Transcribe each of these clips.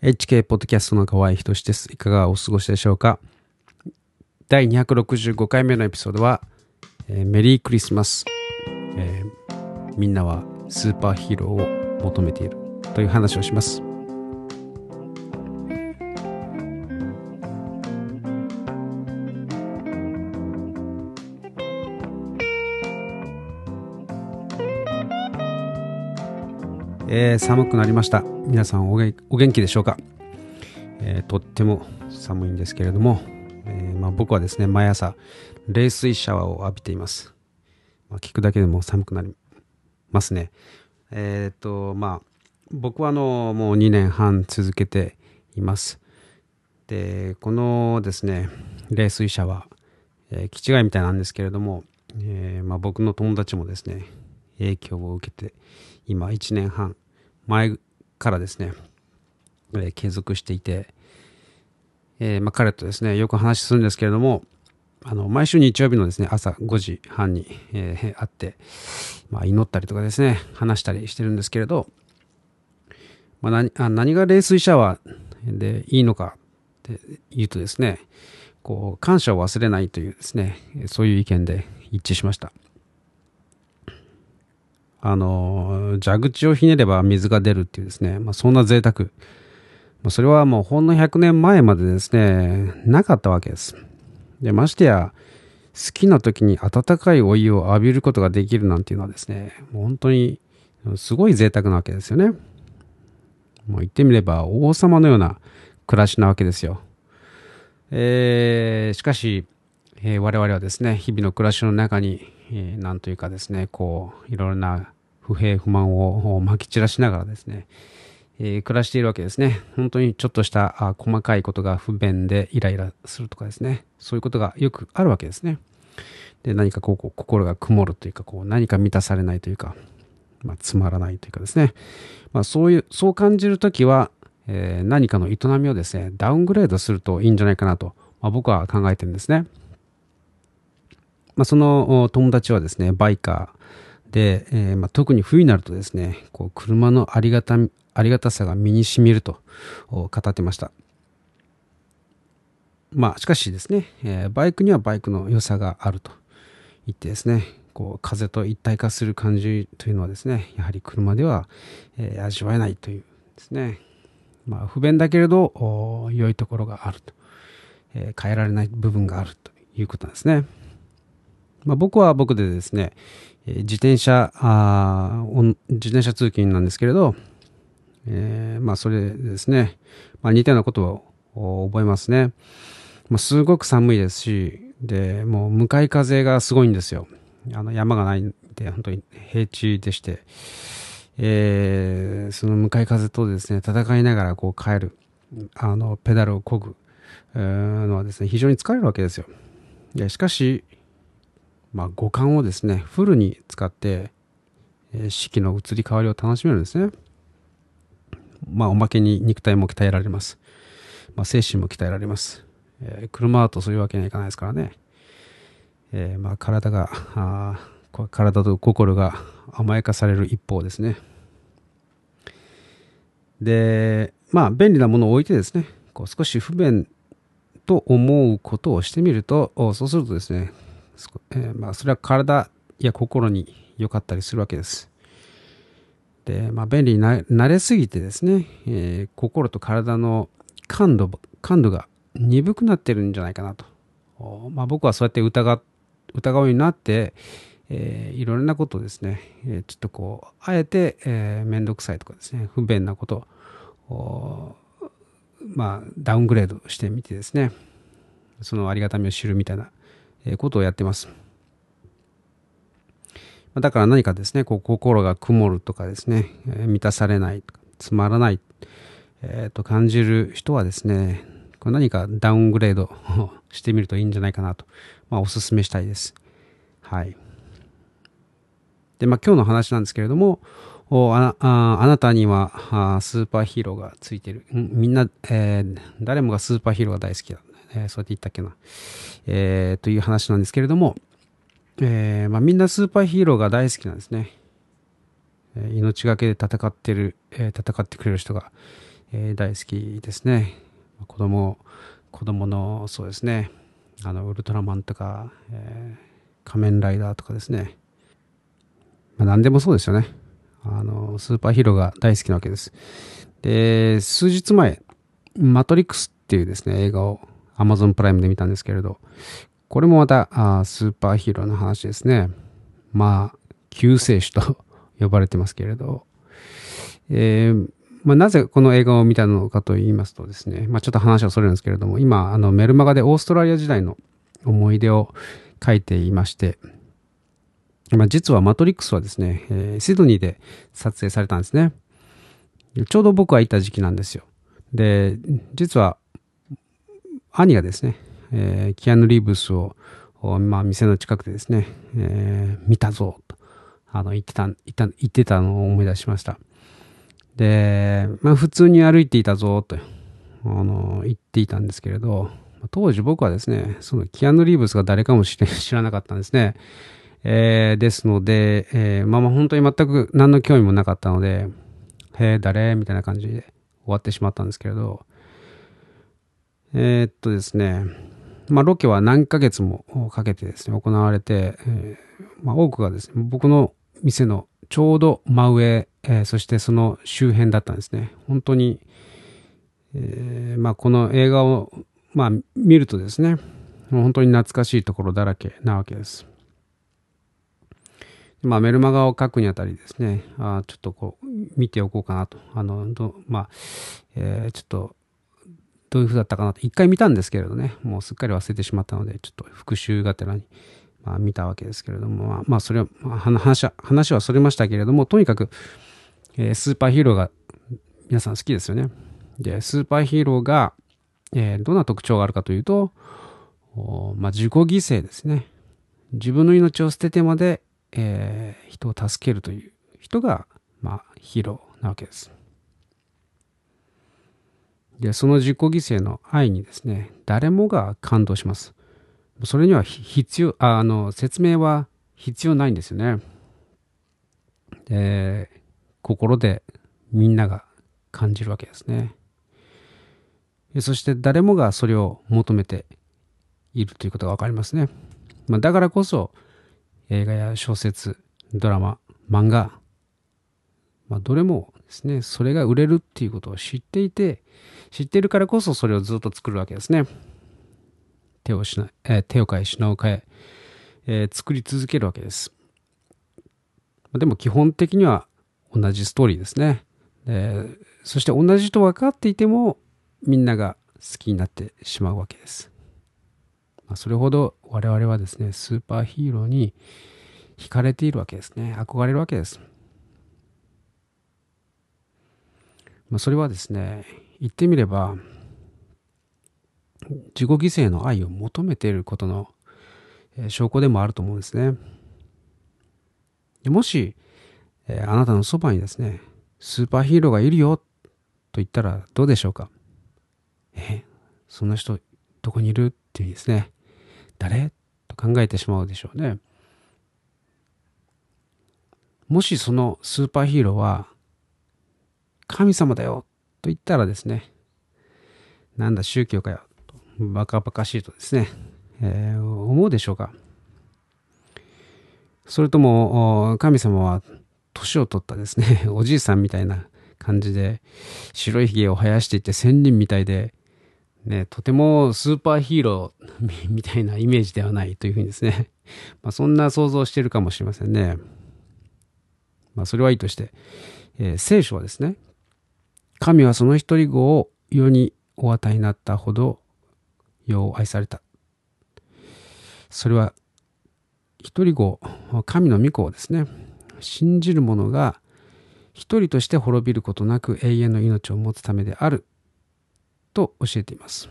HK ポッドキャストの河合仁です。いかがお過ごしでしょうか？第265回目のエピソードは、えー、メリークリスマス、えー、みんなはスーパーヒーローを求めているという話をします。えー、寒くなりました。皆さんお元気でしょうか、えー、とっても寒いんですけれども、えー、まあ、僕はですね、毎朝、冷水シャワーを浴びています。まあ、聞くだけでも寒くなりますね。えっと、まあ、僕はあの、もう2年半続けています。で、このですね、冷水シャワー、えー、気違いみたいなんですけれども、えー、まあ、僕の友達もですね、影響を受けて、今1年半前からですね、えー、継続していて、えー、まあ、彼とですね、よく話するんですけれども、あの、毎週日曜日のですね、朝5時半に、えー、会って、まあ、祈ったりとかですね、話したりしてるんですけれど、まあ、何あ何が冷水シャワーでいいのかって言うとですね、こう、感謝を忘れないというですね、そういう意見で一致しました。あの、蛇口をひねれば水が出るっていうですね、まあ、そんな贅沢。それはもうほんの100年前までですね、なかったわけです。で、ましてや、好きな時に温かいお湯を浴びることができるなんていうのはですね、もう本当にすごい贅沢なわけですよね。もう言ってみれば王様のような暮らしなわけですよ。えー、しかし、えー、我々はですね、日々の暮らしの中に、えー、なんというかですね、こう、いろいろな不平不満をまき散らしながらですね、えー、暮らしているわけですね。本当にちょっとしたあ細かいことが不便でイライラするとかですね、そういうことがよくあるわけですね。で、何かこう、こう心が曇るというか、こう、何か満たされないというか、まあ、つまらないというかですね、まあ、そういう、そう感じるときは、えー、何かの営みをですね、ダウングレードするといいんじゃないかなと、まあ、僕は考えてるんですね。まあ、その友達はですね、バイカーで、えー、まあ、特に冬になるとですね、こう車のありがたありがたさが身に染みると語ってました。まあ、しかしですね、えー、バイクにはバイクの良さがあると言ってですね、こう風と一体化する感じというのはですね、やはり車では、えー、味わえないというですね、まあ、不便だけれど良いところがあると、えー、変えられない部分があるということなんですね。まあ、僕は僕でですね、自転車あ、自転車通勤なんですけれど、えー、まあそれですね、まあ、似たようなことを覚えますね。まあ、すごく寒いですし、で、もう向かい風がすごいんですよ。あの山がないんで、本当に平地でして、えー、その向かい風とですね、戦いながらこう帰る、あの、ペダルを漕ぐのはですね、非常に疲れるわけですよ。でしかし、まあ、五感をですね、フルに使って、え、四季の移り変わりを楽しめるんですね。まあ、おまけに肉体も鍛えられます。まあ、精神も鍛えられます。えー、車だとそういうわけにはいかないですからね。えー、まあ、体が、あ体と心が甘やかされる一方ですね。で、まあ、便利なものを置いてですね、こう少し不便と思うことをしてみると、そうするとですね、えー、まあ、それは体や心に良かったりするわけです。で、まあ、便利になれすぎてですね、えー、心と体の感度感度が鈍くなってるんじゃないかなと。まあ、僕はそうやって疑疑うようになって、えー、いろんなことをですね、え、ちょっとこう、あえて、えー、めんどくさいとかですね、不便なことを、まあ、ダウングレードしてみてですね、そのありがたみを知るみたいなことをやってます。だから何かですね、こう心が曇るとかですね、満たされない、つまらない、えー、と感じる人はですね、これ何かダウングレード してみるといいんじゃないかなと、まあ、お勧めしたいです。はい。で、まあ今日の話なんですけれども、あああなたにはあスーパーヒーローがついてる。みんな、えー、誰もがスーパーヒーローが大好きだ。えー、そうやって言ったっけな。えー、という話なんですけれども、えーまあ、みんなスーパーヒーローが大好きなんですね。えー、命がけで戦ってる、えー、戦ってくれる人が、えー、大好きですね。子供、子供の、そうですね、あの、ウルトラマンとか、えー、仮面ライダーとかですね。まあ、何でもそうですよね。あの、スーパーヒーローが大好きなわけです。で、数日前、マトリックスっていうですね、映画を Amazon プライムで見たんですけれど、これもまたあスーパーヒーローの話ですね。まあ、救世主と 呼ばれてますけれど、えー、まあ、なぜこの映画を見たのかと言いますとですね、まあ、ちょっと話はそれるんですけれども、今、あのメルマガでオーストラリア時代の思い出を書いていまして、まあ、実はマトリックスはですね、えー、シドニーで撮影されたんですね。ちょうど僕がいた時期なんですよ。で、実は、兄がですね、えー、キアヌ・リーブスを、まあ、店の近くでですね、えー、見たぞ、と、あの、言ってた、言った、言ってたのを思い出しました。で、まあ、普通に歩いていたぞ、と、あの、言っていたんですけれど、当時僕はですね、そのキアヌ・リーブスが誰かも 知らなかったんですね。えー、ですので、えー、まあまあ本当に全く何の興味もなかったので、へえ、誰？みたいな感じで終わってしまったんですけれど、えー、っとですね、まあロケは何ヶ月もかけてですね、行われて、えー、まあ多くがですね、僕の店のちょうど真上、えー、そしてその周辺だったんですね。本当に、え、まあこの映画を、まあ見るとですね、本当に懐かしいところだらけなわけです。まあ、メルマガを書くにあたりですね、あちょっとこう、見ておこうかなと。あの、まあ、えー、ちょっと、どういう風だったかなと。一回見たんですけれどね、もうすっかり忘れてしまったので、ちょっと復習がてらに、まあ、見たわけですけれども、まあ、まあ、それは、まあ、話は、話はそれましたけれども、とにかく、えー、スーパーヒーローが皆さん好きですよね。で、スーパーヒーローが、えー、どんな特徴があるかというと、まあ、自己犠牲ですね。自分の命を捨ててまでえー、人を助けるという人が、まあ、ヒーローなわけです。で、その自己犠牲の愛にですね、誰もが感動します。それには必要、あの、説明は必要ないんですよね。で、心でみんなが感じるわけですね。そして誰もがそれを求めているということがわかりますね。まあ、だからこそ、映画や小説、ドラマ、漫画、まあ、どれもですね、それが売れるっていうことを知っていて、知っているからこそそれをずっと作るわけですね。手をしな、えー、手を変え、品を変ええー、作り続けるわけです。でも基本的には同じストーリーですね。でそして同じと分かっていてもみんなが好きになってしまうわけです。まあ、それほど我々はですね、スーパーヒーローに惹かれているわけですね。憧れるわけです。まあ、それはですね、言ってみれば、自己犠牲の愛を求めていることの証拠でもあると思うんですね。もし、えあなたのそばにですね、スーパーヒーローがいるよと言ったらどうでしょうか？え、そんな人どこにいるっていうですね、誰？と考えてしまうでしょうね。もしそのスーパーヒーローは神様だよと言ったらですね、なんだ宗教かよとバカバカしいとですね、えー、思うでしょうか。それとも神様は年を取ったですね、おじいさんみたいな感じで白いひげを生やしていて仙人みたいでね、とてもスーパーヒーロー みたいなイメージではないというふうにですね、まあ、そんな想像してるかもしれませんね。まあ、それはいいとして、えー、聖書はですね、神はその一人子を世にお与えになったほど世を愛された。それは一人子、神の御子をですね、信じる者が一人として滅びることなく永遠の命を持つためであると教えています。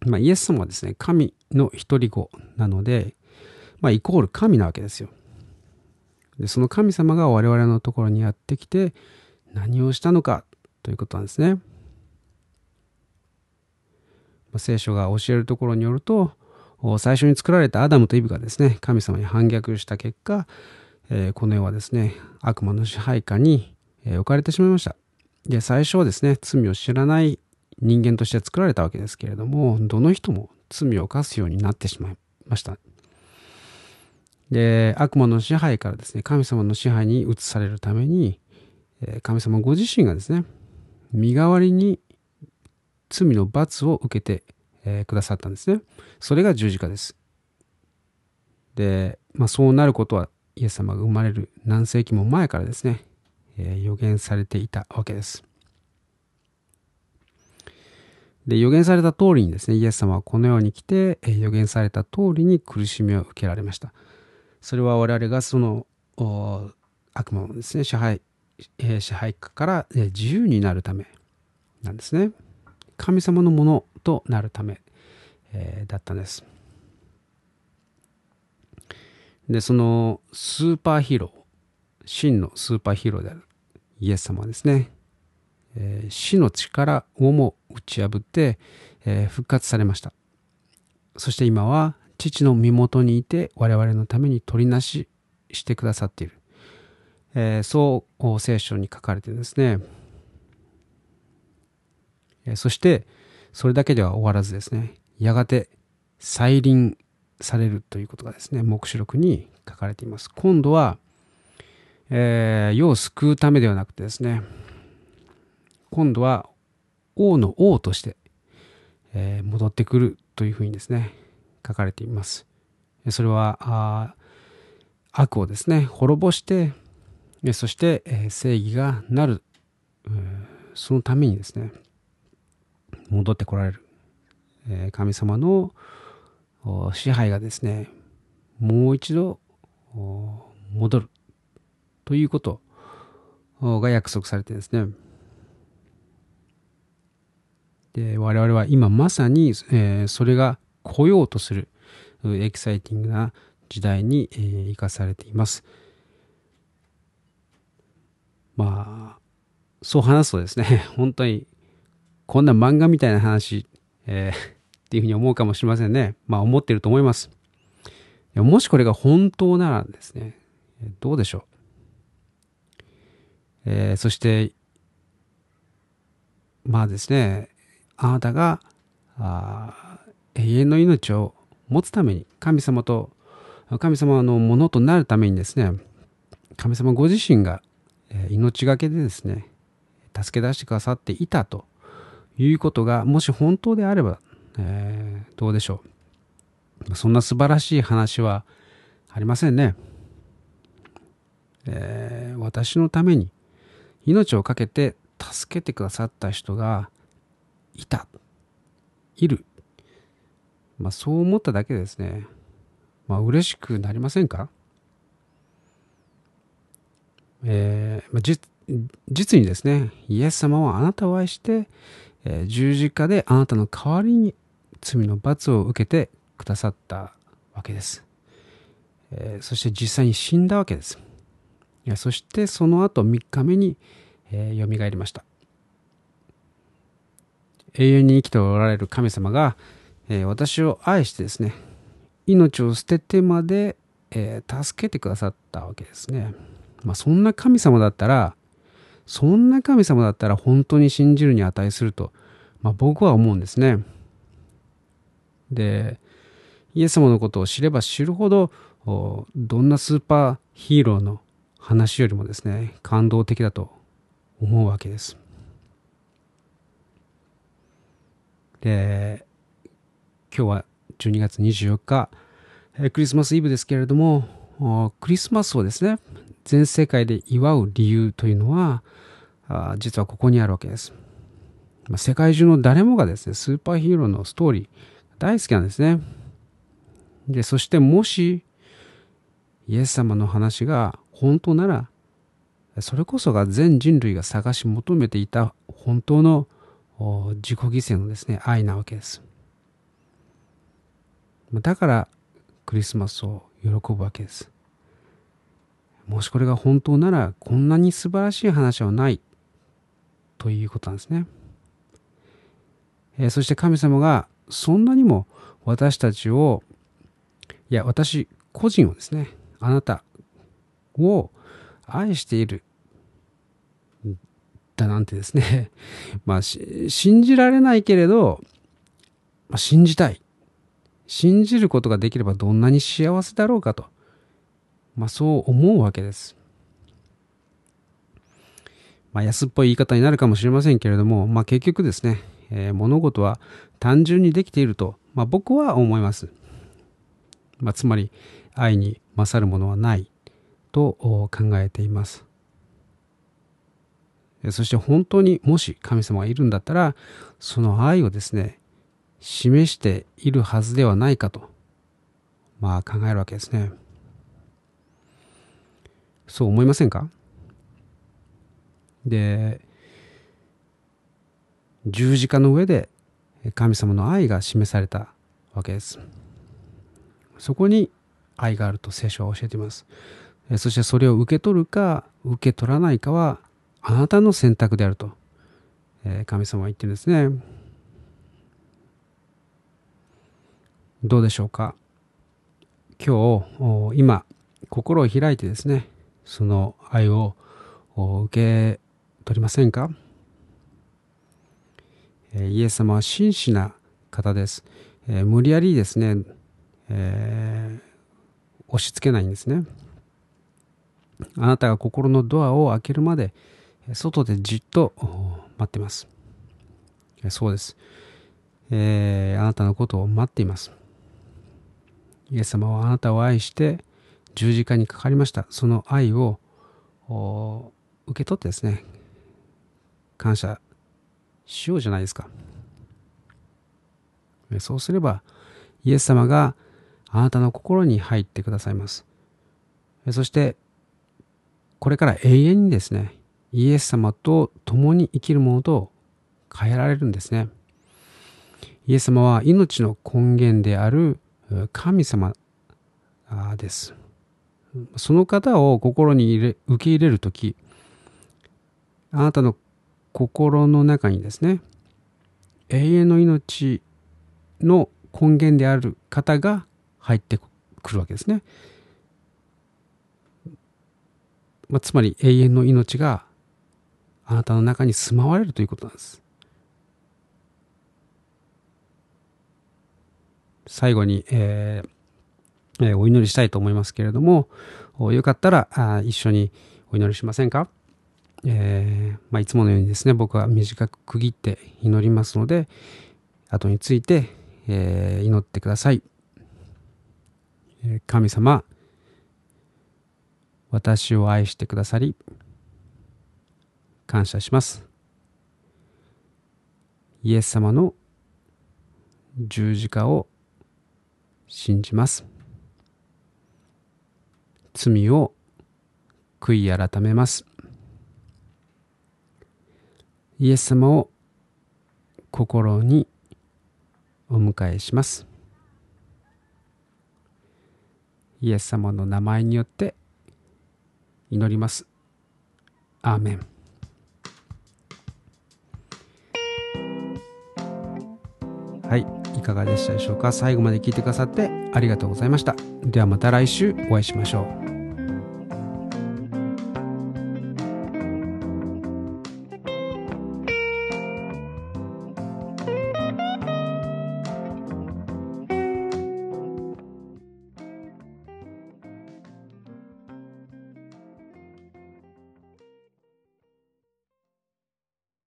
まあ、イエス様はですね、神の一人子なので、まあ、イコール神なわけですよ。で、その神様が我々のところにやってきて何をしたのかということなんですね。聖書が教えるところによると、最初に作られたアダムとイブがですね、神様に反逆した結果、この世はですね、悪魔の支配下に、置かれてしまいました。で、最初はですね、罪を知らない人間として作られたわけですけれども、どの人も罪を犯すようになってしまいました。で、悪魔の支配からですね、神様の支配に移されるために、神様ご自身がですね、身代わりに罪の罰を受けて、え、くださったんですね。それが十字架です。で、まあ、そうなることはイエス様が生まれる何世紀も前からですね、え、予言されていたわけです。で、予言された通りにですね、イエス様はこの世に来て、予言された通りに苦しみを受けられました。それは我々がその悪魔のですね、支配、え、支配下から、え、自由になるためなんですね。神様のものとなるため、え、だったんです。で、そのスーパーヒーロー、真のスーパーヒーローであるイエス様はですね、え、死の力をも打ち破って、え、復活されました。そして今は父の身元にいて我々のために取りなししてくださっている。えー、そう聖書に書かれてですね、そして、それだけでは終わらずですね、やがて再臨されるということがですね、黙示録に書かれています。今度は、えー、世を救うためではなくてですね、今度は王の王として、えー、戻ってくるというふうにですね、書かれています。それは、あ悪をですね、滅ぼして、そして、え、正義がなる、そのためにですね、戻ってこられる、え神様の支配がですねもう一度戻るということが約束されてですね。で我々は今まさに、え、それが来ようとするエキサイティングな時代に、え、生かされています。まあそう話すとですね 本当にこんな漫画みたいな話、えー、っていうふうに思うかもしれませんね。まあ思ってると思います。もしこれが本当ならですね、どうでしょう。えー、そして、まあですね、あなたがあ永遠の命を持つために、神様と、神様のものとなるためにですね、神様ご自身が命がけでですね、助け出してくださっていたということがもし本当であれば、えー、どうでしょう。そんな素晴らしい話はありませんね。えー、私のために命を懸けて助けてくださった人がいた、いる。まあそう思っただけですね。まあ嬉しくなりませんか？えー、まあ、実にですね、イエス様はあなたを愛して、えー、十字架であなたの代わりに罪の罰を受けてくださったわけです。えー、そして実際に死んだわけです。そしてその後3日目に、えー、蘇りました。永遠に生きておられる神様が、えー、私を愛してですね、命を捨ててまで、えー、助けてくださったわけですね。まあそんな神様だったら、そんな神様だったら本当に信じるに値すると、まあ、僕は思うんですね。で、イエス様のことを知れば知るほど、どんなスーパーヒーローの話よりもですね、感動的だと思うわけです。で、今日は12月24日、クリスマスイブですけれども、クリスマスをですね、全世界で祝う理由というのは、あ実はここにあるわけです。ま世界中の誰もがですね、スーパーヒーローのストーリー大好きなんですね。で、そしてもし、イエス様の話が本当なら、それこそが全人類が探し求めていた本当の自己犠牲のですね、愛なわけです。だからクリスマスを喜ぶわけです。もしこれが本当ならこんなに素晴らしい話はないということなんですね。えー、そして神様がそんなにも私たちを、いや、私個人をですね、あなたを愛しているだなんてですね、まあ、信じられないけれど、まあ、信じたい。信じることができればどんなに幸せだろうかと。まあ、そう思うわけです。まあ、安っぽい言い方になるかもしれませんけれども、まあ、結局ですね、えー、物事は単純にできていると、まあ、僕は思います。まあ、つまり、愛に勝るものはないと考えています。そして本当にもし神様がいるんだったら、その愛をですね、示しているはずではないかと、まあ考えるわけですね。そう思いませんか？で、十字架の上で神様の愛が示されたわけです。そこに愛があると聖書は教えています。そしてそれを受け取るか受け取らないかはあなたの選択であると神様は言ってるんですね。どうでしょうか？今日今心を開いてですねその愛を受け取りませんか？イエス様は真摯な方です。無理やりですね、えー、押し付けないんですね。あなたが心のドアを開けるまで外でじっと待っています。そうです。えー、あなたのことを待っています。イエス様はあなたを愛して十字架にかかりました。その愛を受け取ってですね、感謝しようじゃないですか。そうすれば、イエス様があなたの心に入ってくださいます。そして、これから永遠にですね、イエス様と共に生きるものと変えられるんですね。イエス様は命の根源である神様です。その方を心に入れ受け入れるとき、あなたの心の中にですね、永遠の命の根源である方が入ってくるわけですね。まあ、つまり永遠の命があなたの中に住まわれるということなんです。最後に、えーえ、お祈りしたいと思いますけれども、よかったらあ一緒にお祈りしませんか、えーまあ、いつものようにですね、僕は短く区切って祈りますので、後について、えー、祈ってください。神様、私を愛してくださり、感謝します。イエス様の十字架を信じます。罪を悔い改めます。イエス様を心にお迎えします。イエス様の名前によって祈ります。アーメン。はい、いかがでしたでしょうか？最後まで聞いてくださってありがとうございました。ではまた来週お会いしましょう。